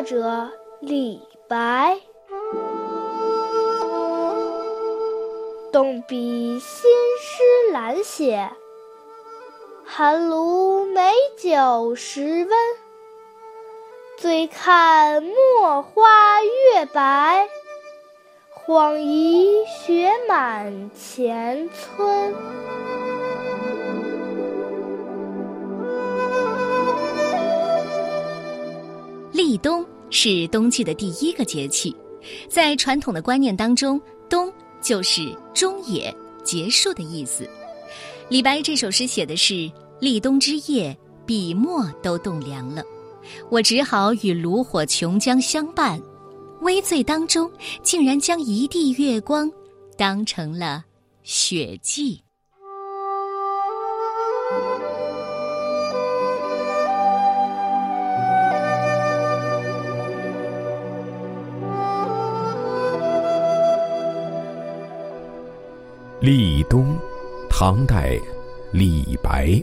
作者李白。动笔新诗懒写，寒炉美酒时温。醉看墨花月白，恍疑雪满前村。立冬是冬季的第一个节气，在传统的观念当中，冬就是终也、结束的意思。李白这首诗写的是立冬之夜，笔墨都冻凉了，我只好与炉火琼浆相伴，微醉当中，竟然将一地月光当成了雪霁。立冬，唐代，李白。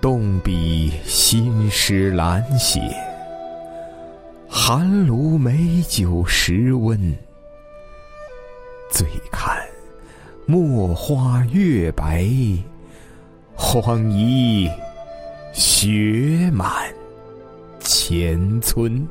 动笔新诗懒写，寒炉美酒时温。醉看墨花月白，晃疑雪满前村。